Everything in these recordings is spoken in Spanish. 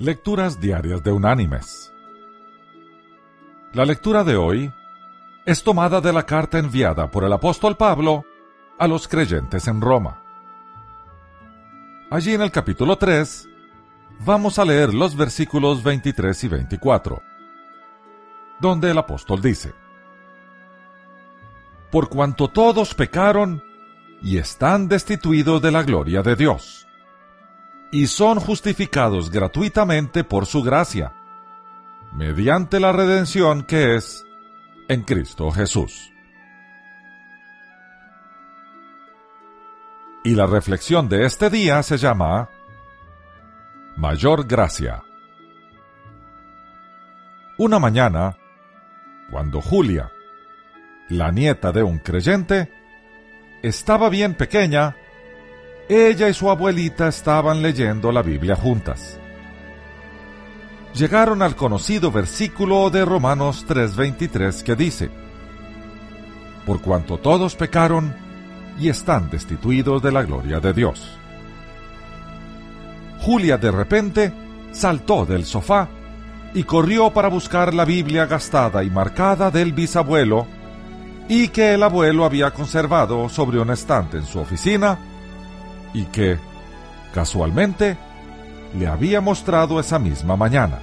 Lecturas Diarias de Unánimes. La lectura de hoy es tomada de la carta enviada por el apóstol Pablo a los creyentes en Roma. Allí en el capítulo 3 vamos a leer los versículos 23 y 24, donde el apóstol dice, Por cuanto todos pecaron y están destituidos de la gloria de Dios y son justificados gratuitamente por su gracia, mediante la redención que es en Cristo Jesús. Y la reflexión de este día se llama Mayor Gracia. Una mañana, cuando Julia, la nieta de un creyente, estaba bien pequeña, ella y su abuelita estaban leyendo la Biblia juntas. Llegaron al conocido versículo de Romanos 3:23 que dice, Por cuanto todos pecaron y están destituidos de la gloria de Dios. Julia de repente saltó del sofá y corrió para buscar la Biblia gastada y marcada del bisabuelo y que el abuelo había conservado sobre un estante en su oficina y que, casualmente, le había mostrado esa misma mañana.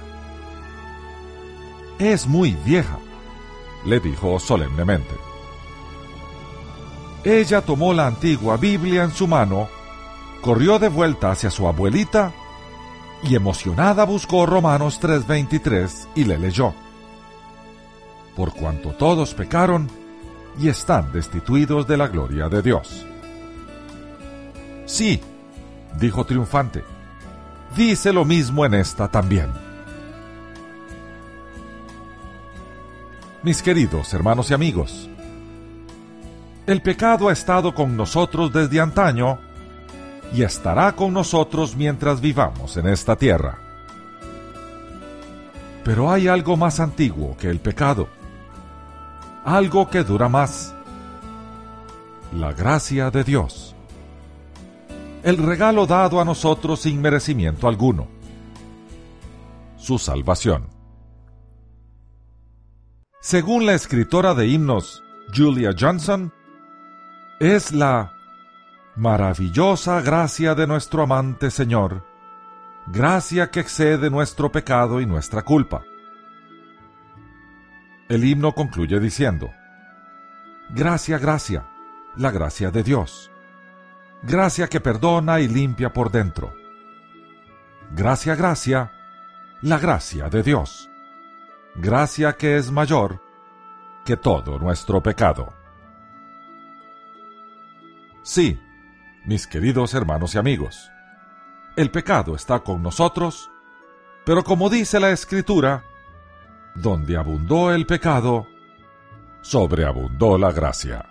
Es muy vieja, le dijo solemnemente. Ella tomó la antigua Biblia en su mano, corrió de vuelta hacia su abuelita y emocionada buscó Romanos 3:23 y le leyó. Por cuanto todos pecaron y están destituidos de la gloria de Dios. Sí, dijo triunfante, dice lo mismo en esta también. Mis queridos hermanos y amigos, el pecado ha estado con nosotros desde antaño y estará con nosotros mientras vivamos en esta tierra. Pero hay algo más antiguo que el pecado, algo que dura más, la gracia de Dios el regalo dado a nosotros sin merecimiento alguno, su salvación. Según la escritora de himnos Julia Johnson, es la maravillosa gracia de nuestro amante Señor, gracia que excede nuestro pecado y nuestra culpa. El himno concluye diciendo, Gracia, gracia, la gracia de Dios gracia que perdona y limpia por dentro. Gracia, gracia, la gracia de Dios. Gracia que es mayor que todo nuestro pecado. Sí, mis queridos hermanos y amigos, el pecado está con nosotros, pero como dice la Escritura, donde abundó el pecado, sobreabundó la gracia.